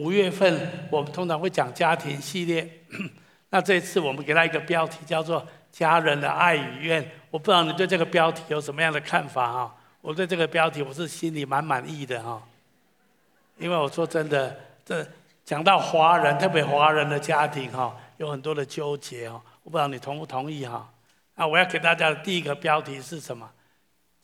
五月份我们通常会讲家庭系列，那这一次我们给他一个标题叫做“家人的爱与怨”。我不知道你对这个标题有什么样的看法哈？我对这个标题我是心里蛮满意的哈，因为我说真的，这讲到华人，特别华人的家庭哈，有很多的纠结哈。我不知道你同不同意哈？那我要给大家的第一个标题是什么？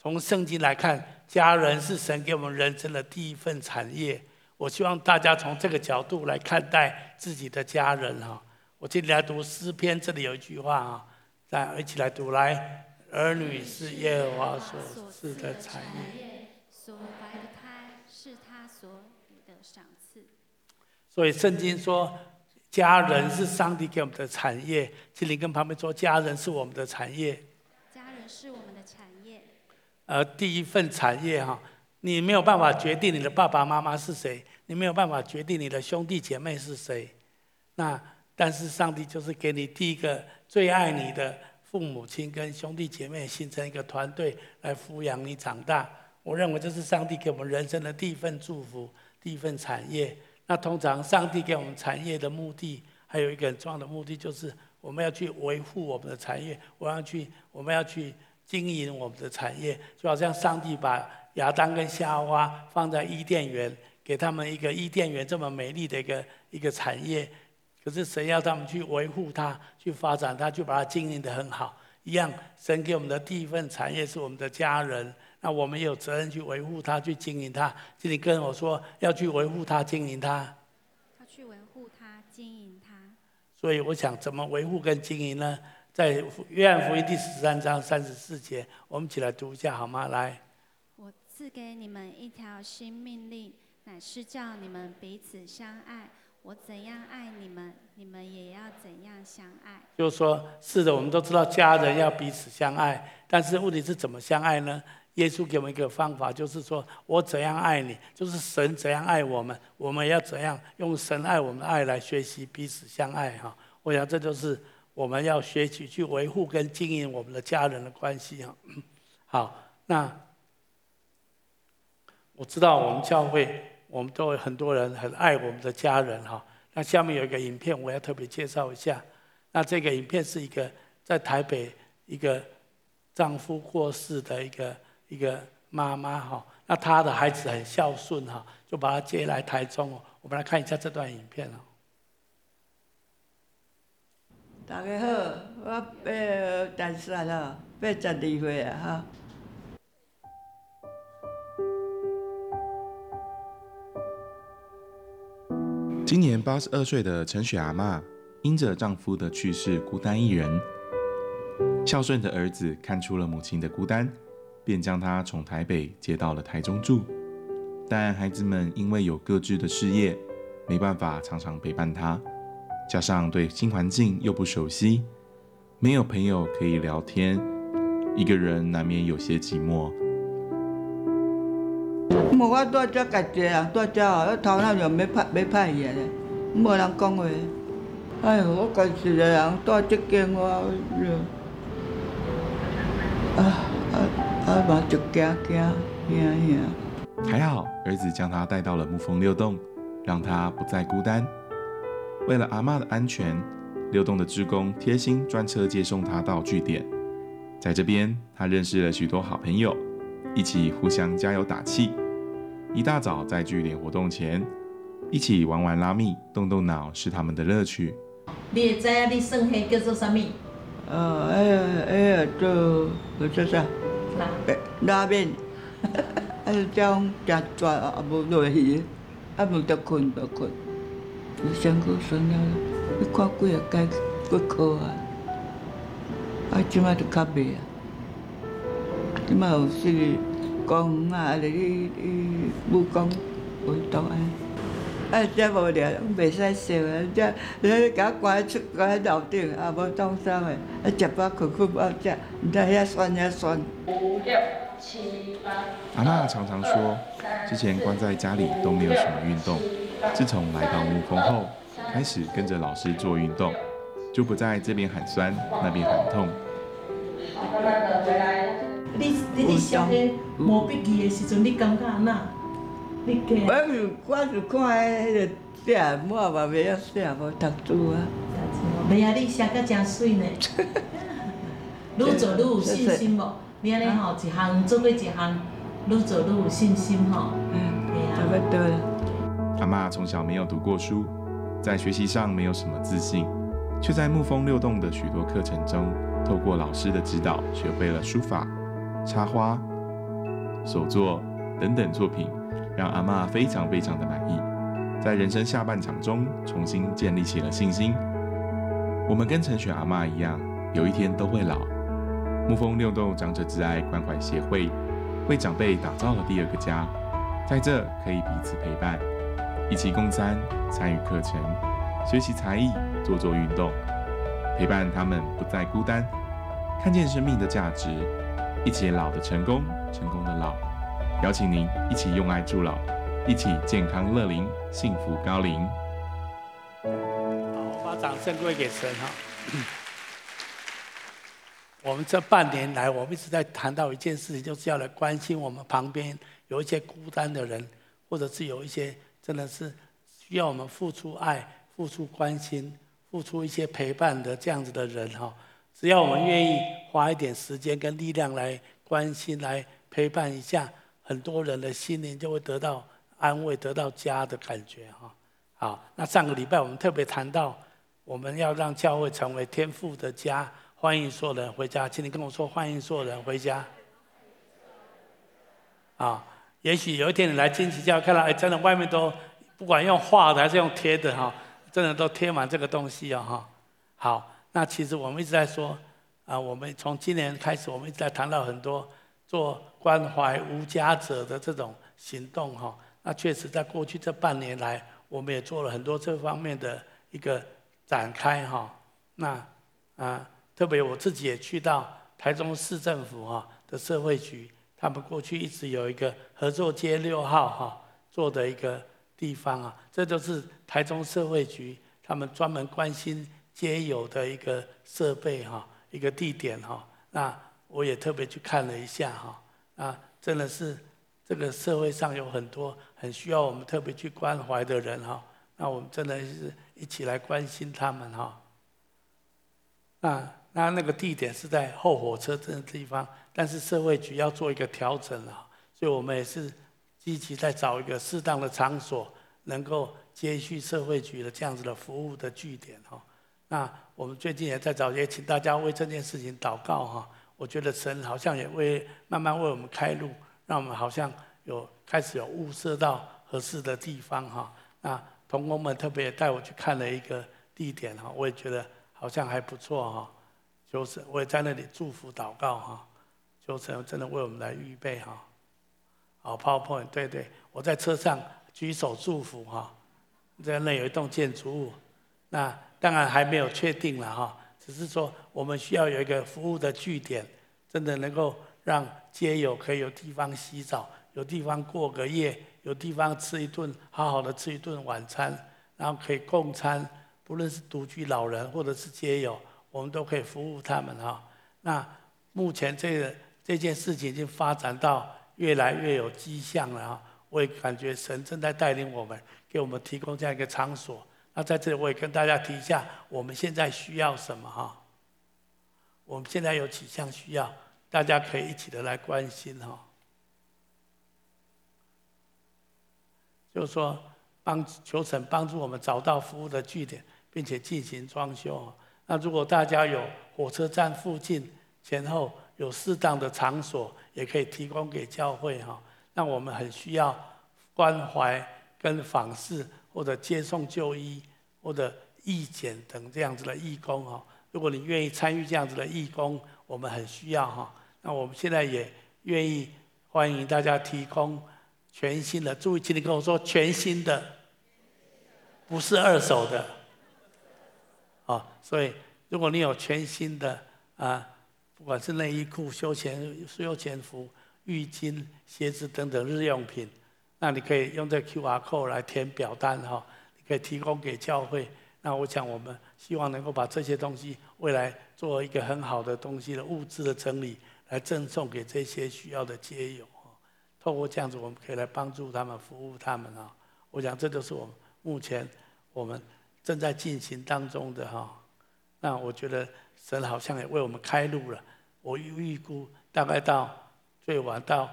从圣经来看，家人是神给我们人生的第一份产业。我希望大家从这个角度来看待自己的家人哈。我今天来读诗篇，这里有一句话啊，大家一起来读来：儿女是耶和华所赐的产业，所怀的胎是他所给的赏赐。所以圣经说，家人是上帝给我们的产业。请你跟旁边说，家人是我们的产业。家人是我们的产业。呃，第一份产业哈。你没有办法决定你的爸爸妈妈是谁，你没有办法决定你的兄弟姐妹是谁。那但是上帝就是给你第一个最爱你的父母亲跟兄弟姐妹，形成一个团队来抚养你长大。我认为这是上帝给我们人生的第一份祝福，第一份产业。那通常上帝给我们产业的目的，还有一个很重要的目的，就是我们要去维护我们的产业，我要去，我们要去经营我们的产业，就好像上帝把。亚当跟夏娃放在伊甸园，给他们一个伊甸园这么美丽的一个一个产业，可是神要他们去维护它，去发展它，去把它经营得很好。一样，神给我们的第一份产业是我们的家人，那我们有责任去维护它，去经营它。请你跟我说，要去维护它，经营它。要去维护它，经营它。所以我想，怎么维护跟经营呢？在约翰福音第十三章三十四节，我们一起来读一下好吗？来。我赐给你们一条新命令，乃是叫你们彼此相爱。我怎样爱你们，你们也要怎样相爱。就是说，是的，我们都知道家人要彼此相爱，但是问题是怎么相爱呢？耶稣给我们一个方法，就是说我怎样爱你，就是神怎样爱我们，我们要怎样用神爱我们的爱来学习彼此相爱哈。我想这就是我们要学习去维护跟经营我们的家人的关系哈。好，那。我知道我们教会，我们都有很多人很爱我们的家人哈。那下面有一个影片，我要特别介绍一下。那这个影片是一个在台北一个丈夫过世的一个一个妈妈哈。那她的孩子很孝顺哈，就把她接来台中哦。我们来看一下这段影片哦。大家好，我八单身了，八十二岁啊哈。今年八十二岁的陈雪阿嬷，因着丈夫的去世，孤单一人。孝顺的儿子看出了母亲的孤单，便将她从台北接到了台中住。但孩子们因为有各自的事业，没办法常常陪伴她，加上对新环境又不熟悉，没有朋友可以聊天，一个人难免有些寂寞。无我住遮家己啊，住遮哦，我头脑就要歹要歹去咧，无人讲话。哎呦，我家己一个人住这间我，啊啊啊嘛就惊惊惊惊。还好，儿子将他带到了沐风六栋，让他不再孤单。为了阿嬷的安全，六栋的职工贴心专车接送他到据点。在这边，他认识了许多好朋友，一起互相加油打气。一大早在据点活动前，一起玩玩拉密、动动脑是他们的乐趣。你也知影你算黑叫做啥物？呃，哎呀哎呀，做做啥？拉拉面。啊，这样夹抓啊，无落去，啊，无得困得困。有上过孙了，你看几下该几科啊？啊，即马就较袂啊，即马有是。讲啊，你你你武功会当啊？啊，遮无聊，袂使笑啊！遮你甲我赶出赶喺楼顶，也无当啥个，啊，食饱困困饱食，毋知遐酸遐酸。五六七八。阿嬷常常说，之前关在家里都没有什么运动，自从来到沐风后，开始跟着老师做运动，就不在这边喊酸，那边喊痛。你你是上个毛笔字的时阵，你感觉安那？你我是我是看迄个写，我嘛袂晓写，无读书啊。袂啊，你写甲真水呢。愈做愈有信心无？你安尼吼，一项做过一项，愈做愈有信心吼。嗯，差不多了。阿妈从小没有读过书，在学习上没有什么自信，却在沐风六动的许多课程中，透过老师的指导，学会了书法、插花、手作等等作品，让阿嬷非常非常的满意。在人生下半场中，重新建立起了信心。我们跟陈雪阿嬷一样，有一天都会老。沐风六栋长者之爱关怀协会为长辈打造了第二个家，在这可以彼此陪伴，一起共餐，参与课程，学习才艺，做做运动，陪伴他们不再孤单，看见生命的价值，一起老的成功，成功的老。邀请您一起用爱助老，一起健康乐龄，幸福高龄。好，我把掌声归给神哈。我们这半年来，我们一直在谈到一件事情，就是要来关心我们旁边有一些孤单的人，或者是有一些真的是需要我们付出爱、付出关心、付出一些陪伴的这样子的人哈。只要我们愿意花一点时间跟力量来关心、来陪伴一下，很多人的心灵就会得到安慰、得到家的感觉哈。好，那上个礼拜我们特别谈到，我们要让教会成为天父的家。欢迎所有人回家，请你跟我说欢迎所有人回家。啊，也许有一天你来金旗教，看到哎，真的外面都不管用画的还是用贴的哈，真的都贴满这个东西啊哈。好，那其实我们一直在说啊，我们从今年开始，我们一直在谈到很多做关怀无家者的这种行动哈。那确实在过去这半年来，我们也做了很多这方面的一个展开哈。那啊。特别我自己也去到台中市政府哈的社会局，他们过去一直有一个合作街六号哈做的一个地方啊，这就是台中社会局他们专门关心皆有的一个设备哈，一个地点哈。那我也特别去看了一下哈，啊，真的是这个社会上有很多很需要我们特别去关怀的人哈，那我们真的是一起来关心他们哈，那。那那个地点是在后火车站的地方，但是社会局要做一个调整了，所以我们也是积极在找一个适当的场所，能够接续社会局的这样子的服务的据点哈。那我们最近也在找，也请大家为这件事情祷告哈。我觉得神好像也为慢慢为我们开路，让我们好像有开始有物色到合适的地方哈。那同工们特别带我去看了一个地点哈，我也觉得好像还不错哈。求神，我也在那里祝福祷告哈。求神真的为我们来预备哈。好，PowerPoint，对对，我在车上举手祝福哈。在那有一栋建筑物，那当然还没有确定了哈。只是说我们需要有一个服务的据点，真的能够让街友可以有地方洗澡，有地方过个夜，有地方吃一顿好好的吃一顿晚餐，然后可以共餐，不论是独居老人或者是街友。我们都可以服务他们哈。那目前这个这件事情已经发展到越来越有迹象了哈。我也感觉神正在带领我们，给我们提供这样一个场所。那在这里我也跟大家提一下，我们现在需要什么哈？我们现在有几项需要，大家可以一起的来关心哈。就是说，帮求神帮助我们找到服务的据点，并且进行装修。那如果大家有火车站附近前后有适当的场所，也可以提供给教会哈。那我们很需要关怀跟访视或者接送就医或者义检等这样子的义工哈。如果你愿意参与这样子的义工，我们很需要哈。那我们现在也愿意欢迎大家提供全新的，注意，请你跟我说全新的，不是二手的。啊，所以如果你有全新的啊，不管是内衣裤、休闲休闲服、浴巾、鞋子等等日用品，那你可以用这 QR code 来填表单哈，你可以提供给教会。那我想我们希望能够把这些东西未来做一个很好的东西的物资的整理，来赠送给这些需要的街友。透过这样子，我们可以来帮助他们、服务他们啊。我想这就是我们目前我们正在进行当中的哈。那我觉得神好像也为我们开路了。我预估大概到最晚到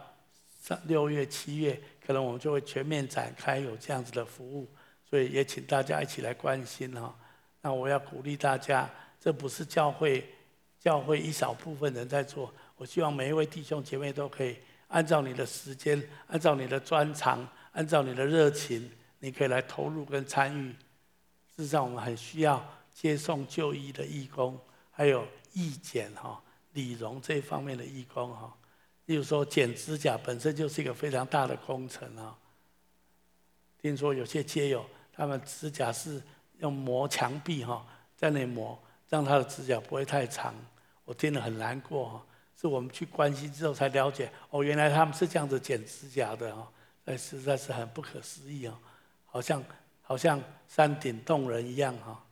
上六月七月，可能我们就会全面展开有这样子的服务。所以也请大家一起来关心哈。那我要鼓励大家，这不是教会教会一小部分人在做。我希望每一位弟兄姐妹都可以按照你的时间，按照你的专长，按照你的热情，你可以来投入跟参与。事实上，我们很需要接送就医的义工，还有义检哈、理容这一方面的义工哈。例如说，剪指甲本身就是一个非常大的工程啊。听说有些街友，他们指甲是用磨墙壁哈，在那磨，让他的指甲不会太长。我听了很难过哈。是我们去关心之后才了解，哦，原来他们是这样子剪指甲的哦，那实在是很不可思议哦，好像好像山顶洞人一样哈。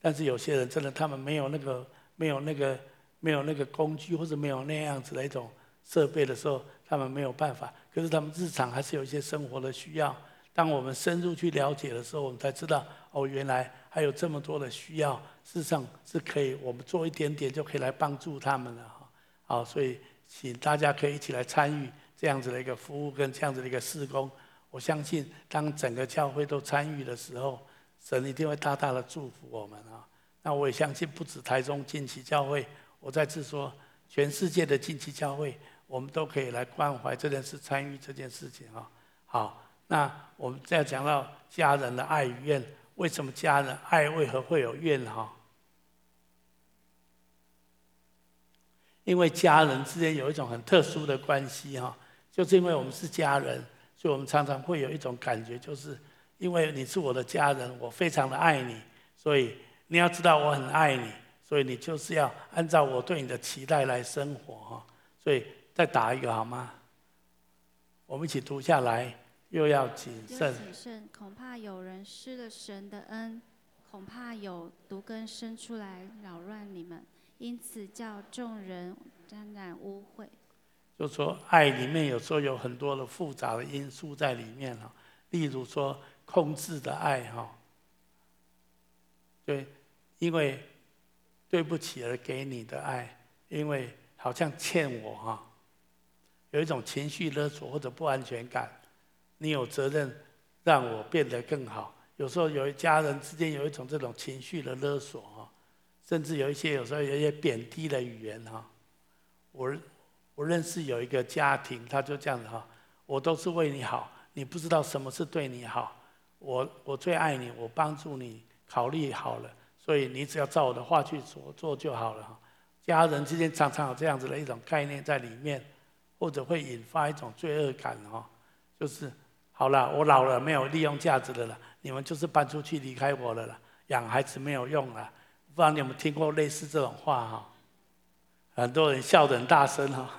但是有些人真的，他们没有那个没有那个没有那个工具，或者没有那样子的一种设备的时候，他们没有办法。可是他们日常还是有一些生活的需要。当我们深入去了解的时候，我们才知道，哦，原来还有这么多的需要，事实上是可以，我们做一点点就可以来帮助他们了。好，所以请大家可以一起来参与这样子的一个服务跟这样子的一个事工。我相信，当整个教会都参与的时候，神一定会大大的祝福我们啊。那我也相信，不止台中近期教会，我再次说，全世界的近期教会，我们都可以来关怀这件事，参与这件事情啊。好，那我们再讲到家人的爱与怨，为什么家人爱为何会有怨哈？因为家人之间有一种很特殊的关系哈，就是因为我们是家人，所以我们常常会有一种感觉，就是因为你是我的家人，我非常的爱你，所以你要知道我很爱你，所以你就是要按照我对你的期待来生活哈。所以再打一个好吗？我们一起读下来，又要谨慎。谨慎，恐怕有人失了神的恩，恐怕有毒根生出来扰乱你们。因此叫众人沾染污秽。就说爱里面有时候有很多的复杂的因素在里面哈，例如说控制的爱哈，对，因为对不起而给你的爱，因为好像欠我哈，有一种情绪勒索或者不安全感，你有责任让我变得更好。有时候有一家人之间有一种这种情绪的勒索哈。甚至有一些有时候有一些贬低的语言哈，我我认识有一个家庭，他就这样子哈，我都是为你好，你不知道什么是对你好，我我最爱你，我帮助你考虑好了，所以你只要照我的话去做做就好了哈。家人之间常常有这样子的一种概念在里面，或者会引发一种罪恶感哈，就是好了，我老了没有利用价值的了，你们就是搬出去离开我了啦，养孩子没有用了。不知道你有没有听过类似这种话哈？很多人笑得很大声哈。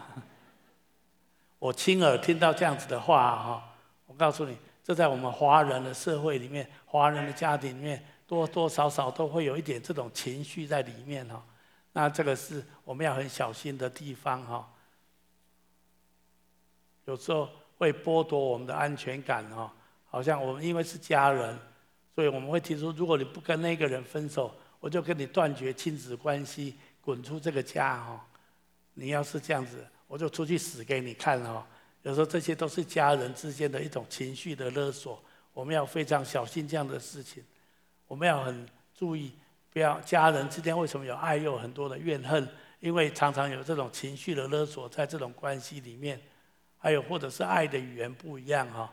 我亲耳听到这样子的话哈，我告诉你，这在我们华人的社会里面、华人的家庭里面，多多少少都会有一点这种情绪在里面哈。那这个是我们要很小心的地方哈。有时候会剥夺我们的安全感哈，好像我们因为是家人，所以我们会提出，如果你不跟那个人分手。我就跟你断绝亲子关系，滚出这个家哈！你要是这样子，我就出去死给你看哈！有时候这些都是家人之间的一种情绪的勒索，我们要非常小心这样的事情。我们要很注意，不要家人之间为什么有爱又有很多的怨恨？因为常常有这种情绪的勒索在这种关系里面，还有或者是爱的语言不一样哈。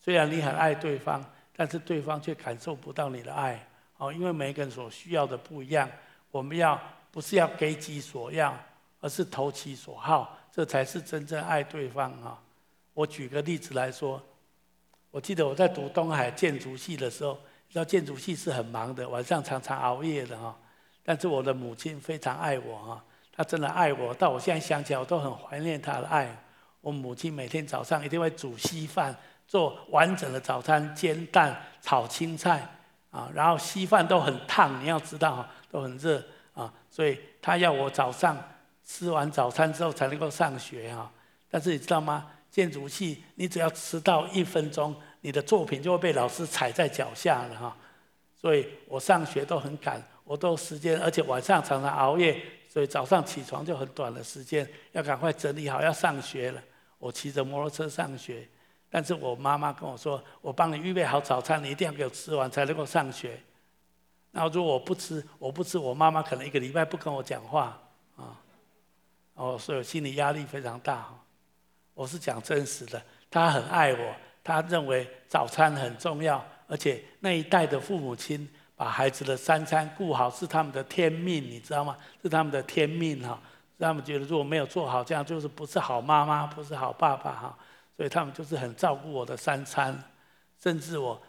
虽然你很爱对方，但是对方却感受不到你的爱。哦，因为每个人所需要的不一样，我们要不是要给己所要，而是投其所好，这才是真正爱对方啊！我举个例子来说，我记得我在读东海建筑系的时候，知道建筑系是很忙的，晚上常常熬夜的哈。但是我的母亲非常爱我哈，她真的爱我，到我现在想起来，我都很怀念她的爱。我母亲每天早上一定会煮稀饭，做完整的早餐，煎蛋、炒青菜。啊，然后稀饭都很烫，你要知道哈，都很热啊，所以他要我早上吃完早餐之后才能够上学哈。但是你知道吗？建筑系你只要迟到一分钟，你的作品就会被老师踩在脚下了哈。所以我上学都很赶，我都时间，而且晚上常常熬夜，所以早上起床就很短的时间，要赶快整理好要上学了。我骑着摩托车上学，但是我妈妈跟我说：“我帮你预备好早餐，你一定要给我吃完才能够上学。”然后如果我不吃，我不吃，我妈妈可能一个礼拜不跟我讲话啊。哦，所以我心理压力非常大。我是讲真实的，她很爱我，她认为早餐很重要，而且那一代的父母亲把孩子的三餐顾好是他们的天命，你知道吗？是他们的天命哈。让他们觉得如果没有做好，这样就是不是好妈妈，不是好爸爸哈，所以他们就是很照顾我的三餐，甚至我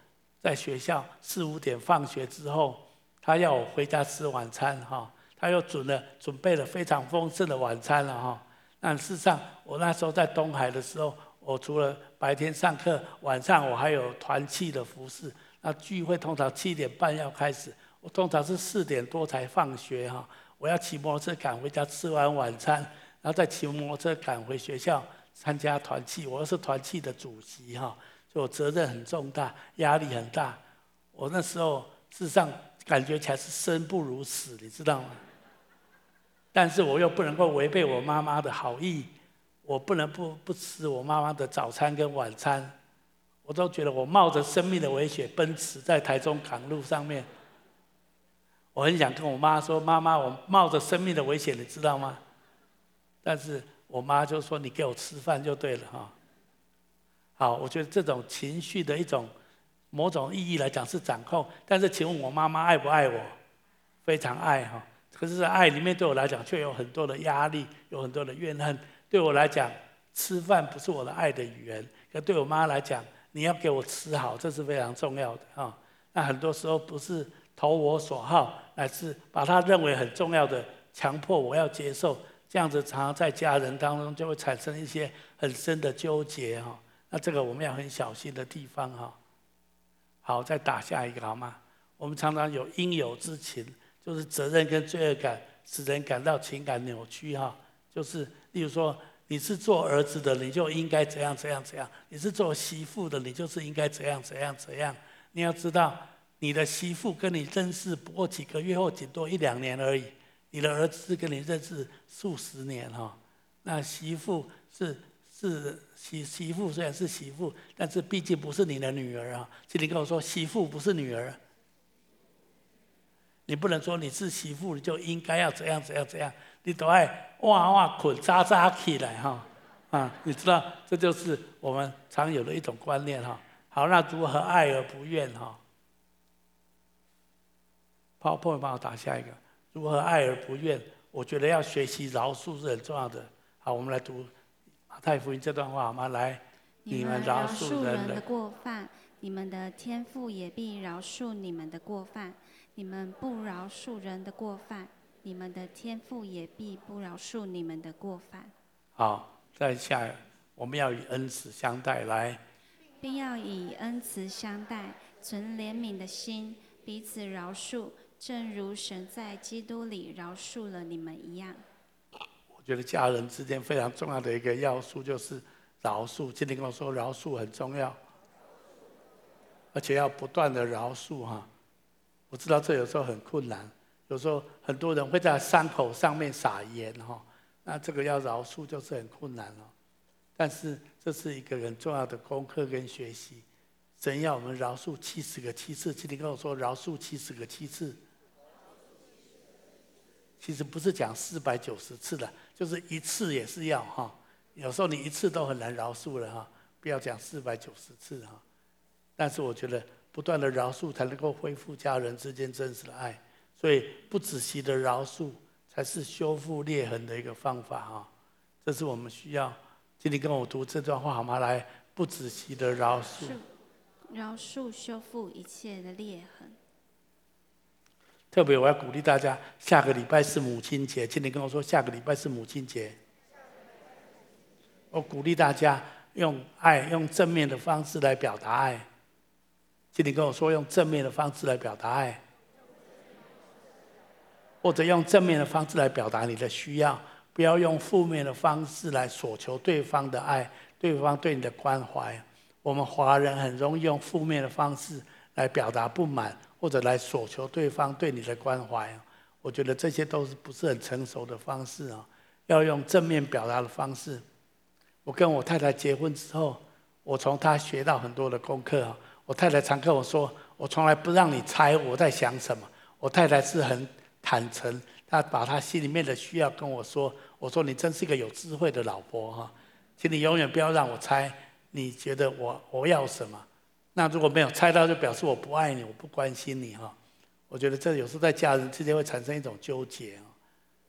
在学校四五点放学之后，他要我回家吃晚餐哈，他又准了准备了非常丰盛的晚餐了哈。但事实上，我那时候在东海的时候，我除了白天上课，晚上我还有团契的服侍。那聚会通常七点半要开始，我通常是四点多才放学哈。我要骑摩托车赶回家，吃完晚餐，然后再骑摩托车赶回学校参加团契。我又是团契的主席哈，所以我责任很重大，压力很大。我那时候事实上感觉起来是生不如死，你知道吗？但是我又不能够违背我妈妈的好意，我不能不不吃我妈妈的早餐跟晚餐。我都觉得我冒着生命的危险奔驰在台中港路上面。我很想跟我妈说：“妈妈，我冒着生命的危险，你知道吗？”但是我妈就说：“你给我吃饭就对了，哈。”好，我觉得这种情绪的一种某种意义来讲是掌控。但是，请问我妈妈爱不爱我？非常爱哈。可是，爱里面对我来讲却有很多的压力，有很多的怨恨。对我来讲，吃饭不是我的爱的语言。可对我妈来讲，你要给我吃好，这是非常重要的哈。那很多时候不是。投我所好，乃是把他认为很重要的强迫我要接受，这样子常常在家人当中就会产生一些很深的纠结哈。那这个我们要很小心的地方哈。好，再打下一个好吗？我们常常有应有之情，就是责任跟罪恶感使人感到情感扭曲哈。就是例如说，你是做儿子的，你就应该怎样怎样怎样；你是做媳妇的，你就是应该怎样怎样怎样。你要知道。你的媳妇跟你认识不过几个月或仅多一两年而已，你的儿子跟你认识数十年哈。那媳妇是是媳媳妇虽然是媳妇，但是毕竟不是你的女儿啊。请你跟我说，媳妇不是女儿，你不能说你是媳妇你就应该要怎样怎样怎样，你都爱哇哇捆扎扎起来哈啊！你知道这就是我们常有的一种观念哈。好，那如何爱而不怨哈？PowerPoint 帮我打下一个，如何爱而不怨？我觉得要学习饶恕是很重要的。好，我们来读马太福音这段话好吗？来，你们饶恕人的过犯，你们的天父也必饶恕你们的过犯；你们不饶恕人的过犯，你们的天父也必不饶恕你们的过犯。好，再下，我们要以恩慈相待，来，并要以恩慈相待，存怜悯的心，彼此饶恕。正如神在基督里饶恕了你们一样。我觉得家人之间非常重要的一个要素就是饶恕。今天跟我说饶恕很重要，而且要不断的饶恕哈。我知道这有时候很困难，有时候很多人会在伤口上面撒盐哈，那这个要饶恕就是很困难了。但是这是一个很重要的功课跟学习。神要我们饶恕七十个七次，今天跟我说饶恕七十个七次。其实不是讲四百九十次的，就是一次也是要哈。有时候你一次都很难饶恕了哈，不要讲四百九十次哈。但是我觉得不断的饶恕才能够恢复家人之间真实的爱，所以不仔细的饶恕才是修复裂痕的一个方法哈。这是我们需要。今天跟我读这段话好吗？来，不仔细的饶恕，饶恕修复一切的裂痕。特别我要鼓励大家，下个礼拜是母亲节，请你跟我说下个礼拜是母亲节。我鼓励大家用爱、用正面的方式来表达爱。请你跟我说用正面的方式来表达爱，或者用正面的方式来表达你的需要，不要用负面的方式来索求对方的爱、对方对你的关怀。我们华人很容易用负面的方式来表达不满，或者来索求对方对你的关怀。我觉得这些都是不是很成熟的方式啊，要用正面表达的方式。我跟我太太结婚之后，我从她学到很多的功课啊。我太太常跟我说，我从来不让你猜我在想什么。我太太是很坦诚，她把她心里面的需要跟我说。我说你真是一个有智慧的老婆哈，请你永远不要让我猜你觉得我我要什么。那如果没有猜到，就表示我不爱你，我不关心你哈。我觉得这有时候在家人之间会产生一种纠结啊。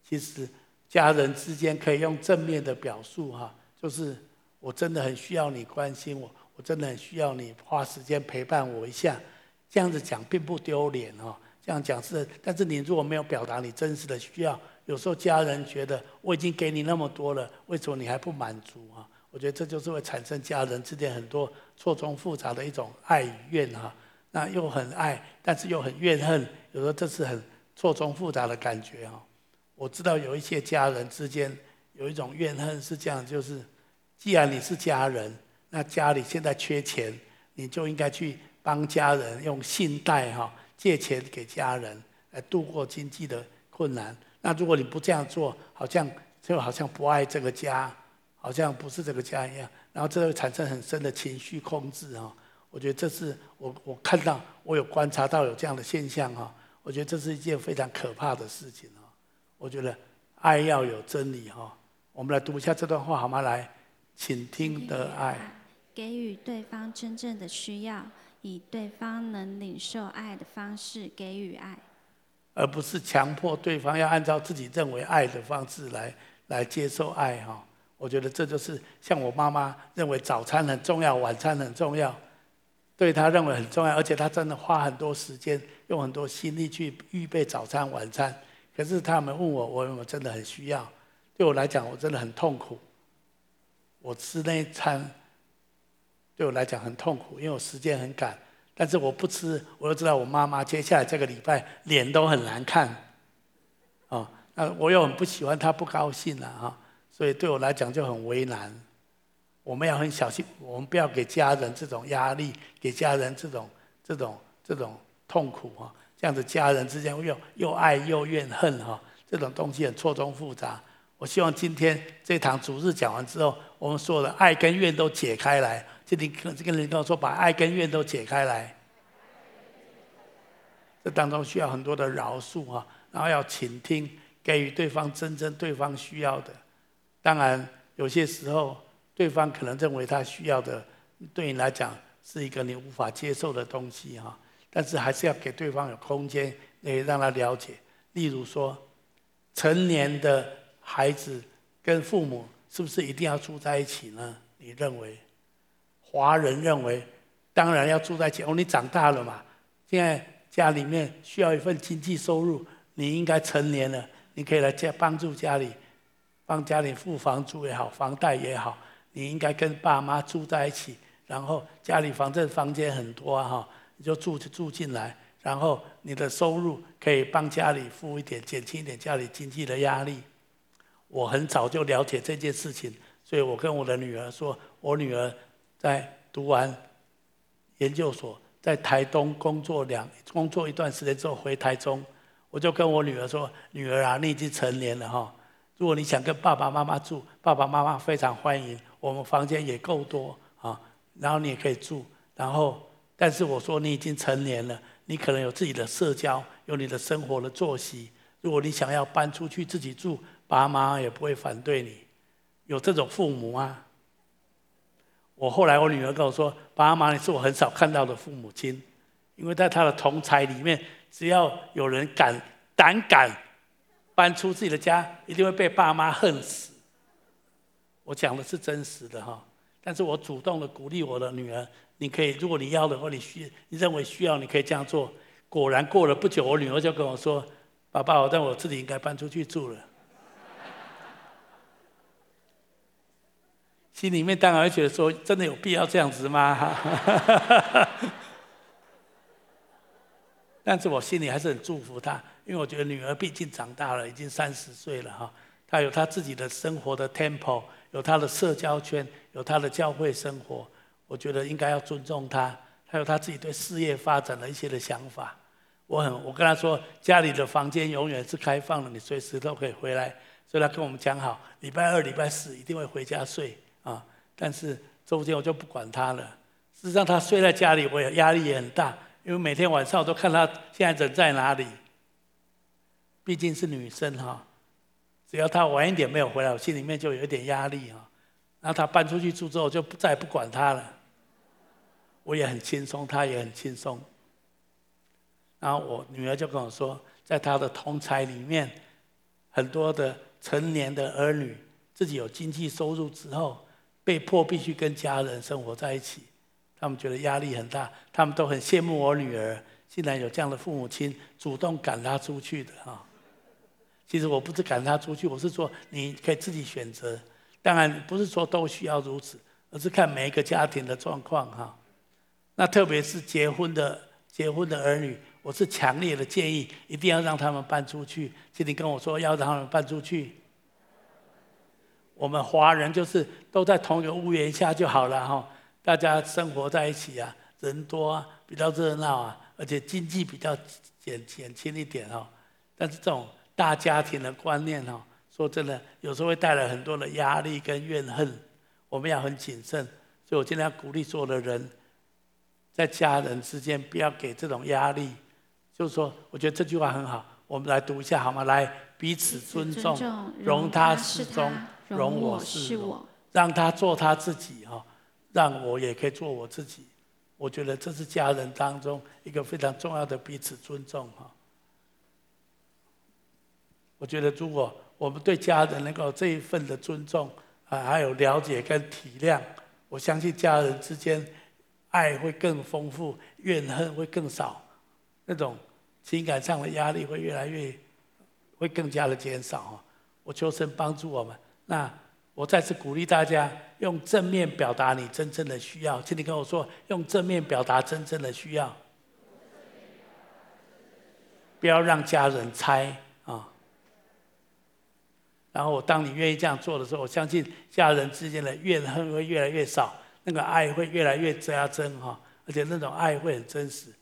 其实家人之间可以用正面的表述哈，就是我真的很需要你关心我，我真的很需要你花时间陪伴我一下。这样子讲并不丢脸哈，这样讲是，但是你如果没有表达你真实的需要，有时候家人觉得我已经给你那么多了，为什么你还不满足啊？我觉得这就是会产生家人之间很多错综复杂的一种爱与怨哈。那又很爱，但是又很怨恨，有时候这是很错综复杂的感觉哈。我知道有一些家人之间有一种怨恨是这样，就是既然你是家人，那家里现在缺钱，你就应该去帮家人用信贷哈借钱给家人来度过经济的困难。那如果你不这样做，好像就好像不爱这个家，好像不是这个家一样，然后这会产生很深的情绪控制啊。我觉得这是我我看到我有观察到有这样的现象啊，我觉得这是一件非常可怕的事情哈。我觉得爱要有真理哈。我们来读一下这段话好吗？来，请听的爱，给予对方真正的需要，以对方能领受爱的方式给予爱，而不是强迫对方要按照自己认为爱的方式来来接受爱哈。我觉得这就是像我妈妈认为早餐很重要，晚餐很重要。对她认为很重要，而且她真的花很多时间，用很多心力去预备早餐、晚餐。可是他们问我，我我真的很需要？对我来讲，我真的很痛苦。我吃那一餐，对我来讲很痛苦，因为我时间很赶。但是我不吃，我又知道我妈妈接下来这个礼拜脸都很难看。啊，那我又很不喜欢她不高兴了啊，所以对我来讲就很为难。我们要很小心，我们不要给家人这种压力，给家人这种、这种、这种痛苦哈。这样子家人之间又又爱又怨恨哈，这种东西很错综复杂。我希望今天这堂主日讲完之后，我们所有的爱跟怨都解开来。这里跟这个人跟我说，把爱跟怨都解开来。这当中需要很多的饶恕哈，然后要倾听，给予对方真正对方需要的。当然有些时候。对方可能认为他需要的，对你来讲是一个你无法接受的东西哈，但是还是要给对方有空间，可以让他了解。例如说，成年的孩子跟父母是不是一定要住在一起呢？你认为？华人认为，当然要住在一起。哦，你长大了嘛，现在家里面需要一份经济收入，你应该成年了，你可以来家帮助家里，帮家里付房租也好，房贷也好。你应该跟爸妈住在一起，然后家里反正房间很多哈，你就住住进来，然后你的收入可以帮家里付一点，减轻一点家里经济的压力。我很早就了解这件事情，所以我跟我的女儿说，我女儿在读完研究所，在台东工作两工作一段时间之后回台中，我就跟我女儿说，女儿啊，你已经成年了哈，如果你想跟爸爸妈妈住，爸爸妈妈非常欢迎。我们房间也够多啊，然后你也可以住，然后，但是我说你已经成年了，你可能有自己的社交，有你的生活的作息。如果你想要搬出去自己住，爸妈也不会反对你。有这种父母啊？我后来我女儿跟我说，爸妈你是我很少看到的父母亲，因为在他的同侪里面，只要有人敢胆敢搬出自己的家，一定会被爸妈恨死。我讲的是真实的哈，但是我主动的鼓励我的女儿，你可以，如果你要的话，你需你认为需要，你可以这样做。果然过了不久，我女儿就跟我说：“爸爸，我认为我自己应该搬出去住了。”心里面当然会觉得说：“真的有必要这样子吗？”但是我心里还是很祝福她，因为我觉得女儿毕竟长大了，已经三十岁了哈，她有她自己的生活的 tempo。有他的社交圈，有他的教会生活，我觉得应该要尊重他，还有他自己对事业发展的一些的想法。我很，我跟他说，家里的房间永远是开放的，你随时都可以回来。所以他跟我们讲好，礼拜二、礼拜四一定会回家睡啊。但是周间我就不管他了。事实上，他睡在家里，我也压力也很大，因为每天晚上我都看他现在人在哪里。毕竟是女生哈，只要她晚一点没有回来，我心里面就有一点压力哈。然后她搬出去住之后，就再也不管她了。我也很轻松，她也很轻松。然后我女儿就跟我说，在她的同侪里面，很多的成年的儿女自己有经济收入之后，被迫必须跟家人生活在一起，他们觉得压力很大，他们都很羡慕我女儿，竟然有这样的父母亲主动赶她出去的哈。其实我不是赶她出去，我是说你可以自己选择。当然不是说都需要如此，而是看每一个家庭的状况哈。那特别是结婚的结婚的儿女，我是强烈的建议，一定要让他们搬出去。请你跟我说要让他们搬出去。我们华人就是都在同一个屋檐下就好了哈，大家生活在一起啊，人多啊，比较热闹啊，而且经济比较减减轻一点哦。但是这种。大家庭的观念哦，说真的，有时候会带来很多的压力跟怨恨，我们要很谨慎。所以我今天要鼓励所有的人，在家人之间不要给这种压力。就是说，我觉得这句话很好，我们来读一下好吗？来，彼此尊重，容他是中，容我是我，让他做他自己哈，让我也可以做我自己。我觉得这是家人当中一个非常重要的彼此尊重哈。我觉得，如果我们对家人能够这一份的尊重啊，还有了解跟体谅，我相信家人之间爱会更丰富，怨恨会更少，那种情感上的压力会越来越，会更加的减少。我求神帮助我们。那我再次鼓励大家，用正面表达你真正的需要。请你跟我说，用正面表达真正的需要，不要让家人猜啊。然后，我当你愿意这样做的时候，我相信家人之间的怨恨会越来越少，那个爱会越来越加增哈，而且那种爱会很真实。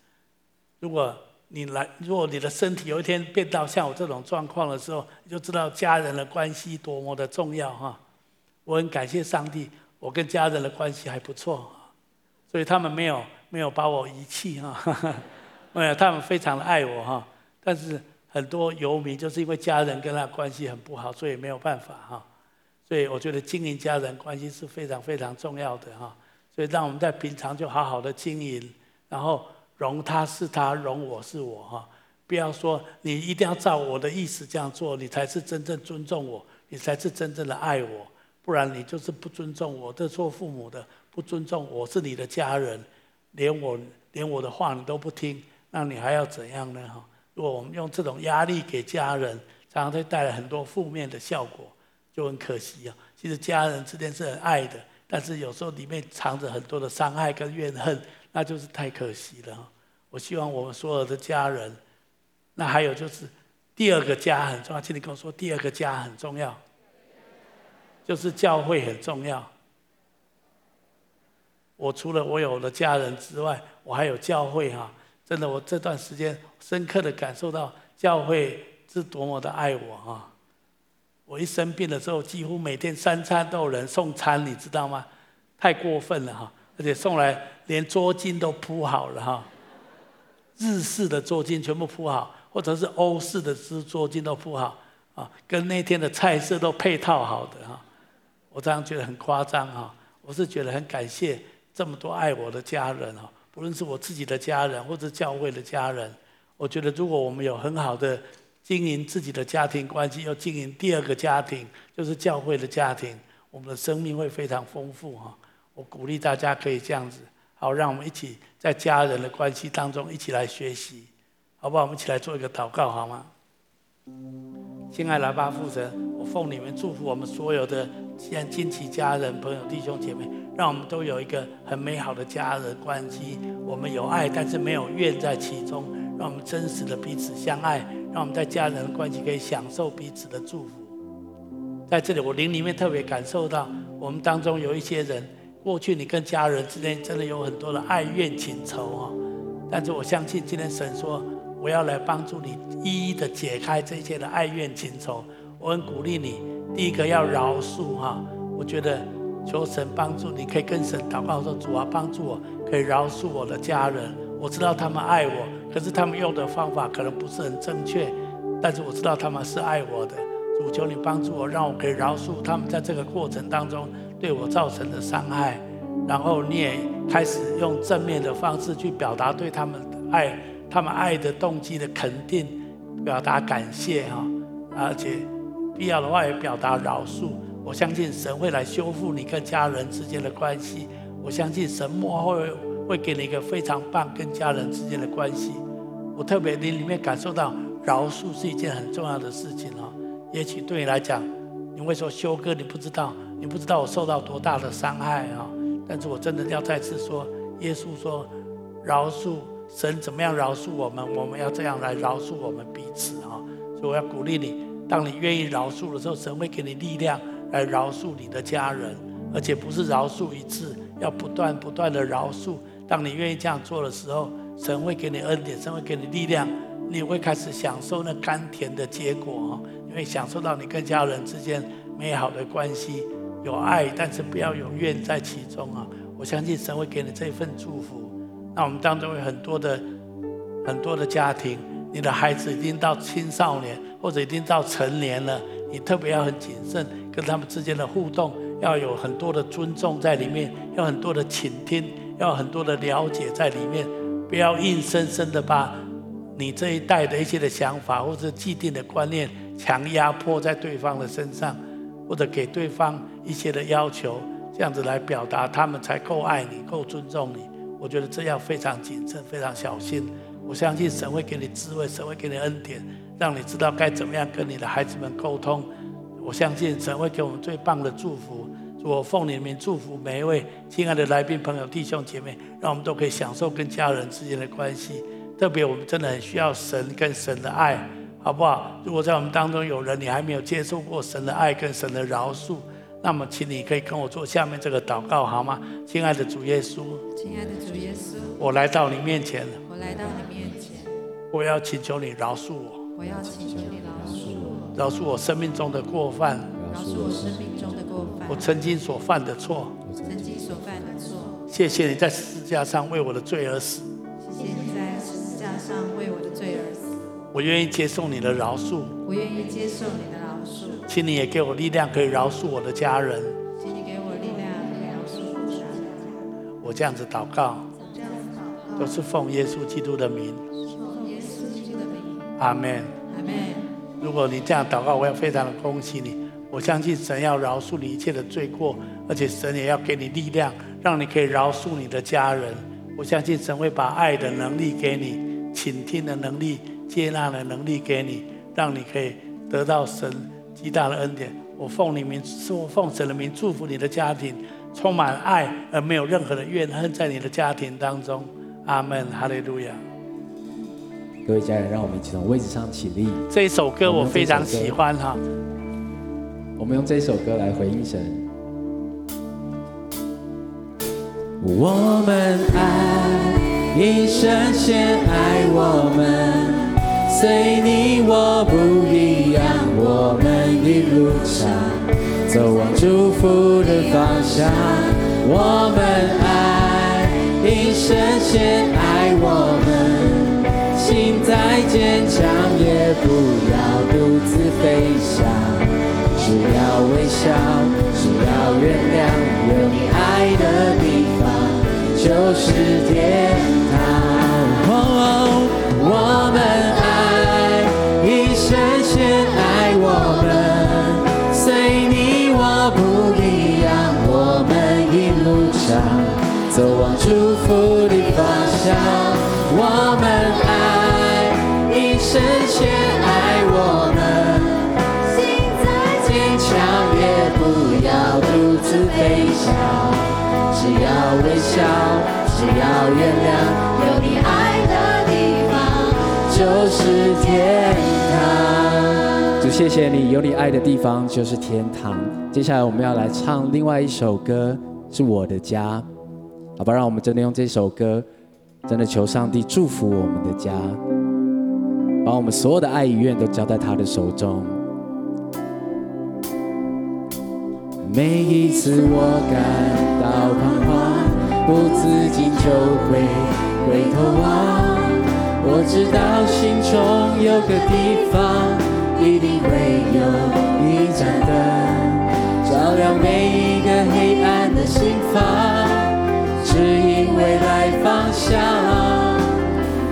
如果你来，如果你的身体有一天变到像我这种状况的时候，你就知道家人的关系多么的重要哈。我很感谢上帝，我跟家人的关系还不错，所以他们没有没有把我遗弃哈，没有，他们非常的爱我哈，但是。很多游民就是因为家人跟他关系很不好，所以没有办法哈。所以我觉得经营家人关系是非常非常重要的哈。所以让我们在平常就好好的经营，然后容他是他，容我是我哈。不要说你一定要照我的意思这样做，你才是真正尊重我，你才是真正的爱我。不然你就是不尊重我。这做父母的不尊重我是你的家人，连我连我的话你都不听，那你还要怎样呢哈？如果我们用这种压力给家人，常常会带来很多负面的效果，就很可惜啊。其实家人之间是很爱的，但是有时候里面藏着很多的伤害跟怨恨，那就是太可惜了。我希望我们所有的家人，那还有就是第二个家很重要，请你跟我说，第二个家很重要，就是教会很重要。我除了我有了家人之外，我还有教会哈。真的，我这段时间深刻的感受到教会是多么的爱我哈！我一生病的时候，几乎每天三餐都有人送餐，你知道吗？太过分了哈！而且送来连桌巾都铺好了哈，日式的桌巾全部铺好，或者是欧式的桌桌巾都铺好啊，跟那天的菜色都配套好的。我这样觉得很夸张哈！我是觉得很感谢这么多爱我的家人哈。不论是我自己的家人，或者教会的家人，我觉得如果我们有很好的经营自己的家庭关系，要经营第二个家庭，就是教会的家庭，我们的生命会非常丰富哈。我鼓励大家可以这样子，好，让我们一起在家人的关系当中一起来学习，好不好？我们一起来做一个祷告好吗？亲爱的爸父神，我奉你们祝福我们所有的亲亲戚、家人、朋友、弟兄姐妹。让我们都有一个很美好的家人关系，我们有爱，但是没有怨在其中。让我们真实的彼此相爱，让我们在家人的关系可以享受彼此的祝福。在这里，我灵里面特别感受到，我们当中有一些人过去你跟家人之间真的有很多的爱怨情仇啊，但是我相信今天神说，我要来帮助你一一的解开这些的爱怨情仇。我很鼓励你，第一个要饶恕哈。我觉得求神帮助你，可以跟神祷告说：主啊，帮助我，可以饶恕我的家人。我知道他们爱我，可是他们用的方法可能不是很正确，但是我知道他们是爱我的。主求你帮助我，让我可以饶恕他们在这个过程当中对我造成的伤害。然后你也开始用正面的方式去表达对他们爱，他们爱的动机的肯定，表达感谢哈，而且必要的话也表达饶恕。我相信神会来修复你跟家人之间的关系。我相信神幕后会会给你一个非常棒跟家人之间的关系。我特别你里面感受到饶恕是一件很重要的事情哦。也许对你来讲，你会说修哥，你不知道，你不知道我受到多大的伤害啊！但是我真的要再次说，耶稣说饶恕，神怎么样饶恕我们，我们要这样来饶恕我们彼此啊！所以我要鼓励你，当你愿意饶恕的时候，神会给你力量来饶恕你的家人，而且不是饶恕一次，要不断不断的饶恕。当你愿意这样做的时候，神会给你恩典，神会给你力量，你会开始享受那甘甜的结果啊！会享受到你跟家人之间美好的关系，有爱，但是不要有怨在其中啊！我相信神会给你这份祝福。那我们当中有很多的很多的家庭，你的孩子已经到青少年或者已经到成年了，你特别要很谨慎跟他们之间的互动，要有很多的尊重在里面，要很多的倾听，要很多的了解在里面，不要硬生生的把你这一代的一些的想法或者既定的观念。强压迫在对方的身上，或者给对方一些的要求，这样子来表达他们才够爱你、够尊重你。我觉得这要非常谨慎、非常小心。我相信神会给你智慧，神会给你恩典，让你知道该怎么样跟你的孩子们沟通。我相信神会给我们最棒的祝福。我奉你的名祝福每一位亲爱的来宾朋友、弟兄姐妹，让我们都可以享受跟家人之间的关系。特别我们真的很需要神跟神的爱。好不好？如果在我们当中有人你还没有接受过神的爱跟神的饶恕，那么请你可以跟我做下面这个祷告，好吗？亲爱的主耶稣，亲爱的主耶稣，我来到你面前，我来到你面前，我要请求你饶恕我，我要请求你饶恕我，饶恕我生命中的过犯，饶恕我生命中的过犯，我曾经所犯的错，曾经所犯的错，谢谢你在十字架上为我的罪而死，谢谢你在十字架上为我的罪而死。我愿意接受你的饶恕，我愿意接受你的饶恕，请你也给我力量，可以饶恕我的家人。请你给我力量，可以饶恕我的家人。我这样子祷告，这样子祷告，都是奉耶稣基督的名。阿门。阿门。如果你这样祷告，我要非常的恭喜你。我相信神要饶恕你一切的罪过，而且神也要给你力量，让你可以饶恕你的家人。我相信神会把爱的能力给你，倾听的能力。接纳的能力给你，让你可以得到神极大的恩典。我奉你名，我奉神的名祝福你的家庭，充满爱而没有任何的怨恨在你的家庭当中。阿门，哈利路亚。各位家人，让我们一起从位置上起立。这一首歌我非常喜欢哈。我们用这首歌来回应神。我们爱，一生先爱我们。随你我不一样，我们一路上走往祝福的方向。我们爱，一生先爱不要独自飞翔。只要微笑，只要原谅，有你爱的地方就是天有你爱的地方就是天堂。主，谢谢你，有你爱的地方就是天堂。接下来我们要来唱另外一首歌。是我的家。好吧，让我们真的用这首歌，真的求上帝祝福我们的家，把我们所有的爱与愿都交在他的手中。每一次我感到彷徨，不自禁就会回头望。我知道心中有个地方，一定会有一盏灯，照亮每一个黑暗的心房。指引未来方向，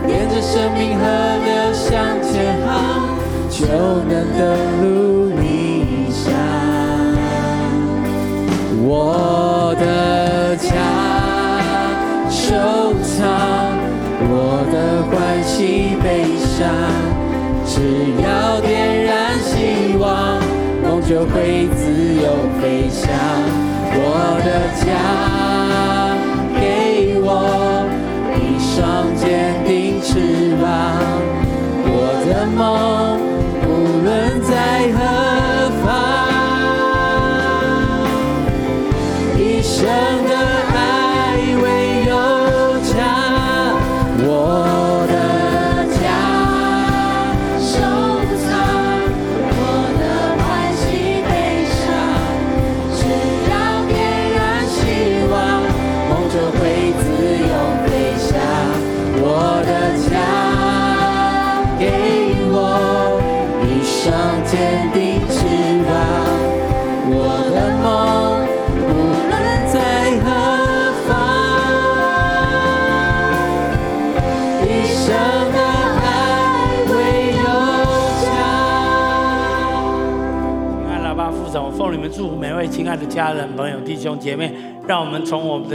沿着生命河流向前航，就能登陆理想。我起悲伤，只要点燃希望，梦就会自由飞翔。我的家。给我一双坚定翅膀，我的梦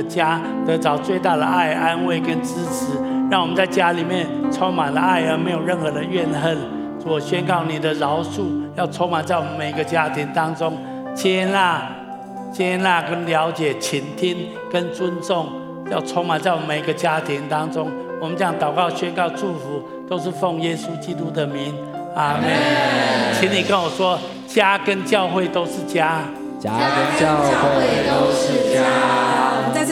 家得着最大的爱、安慰跟支持，让我们在家里面充满了爱，而没有任何的怨恨。我宣告你的饶恕要充满在我们每个家庭当中，接纳、接纳跟了解、倾听跟尊重，要充满在我们每个家庭当中。我们这样祷告、宣告、祝福，都是奉耶稣基督的名。阿门。请你跟我说，家跟教会都是家。家跟教会都是家。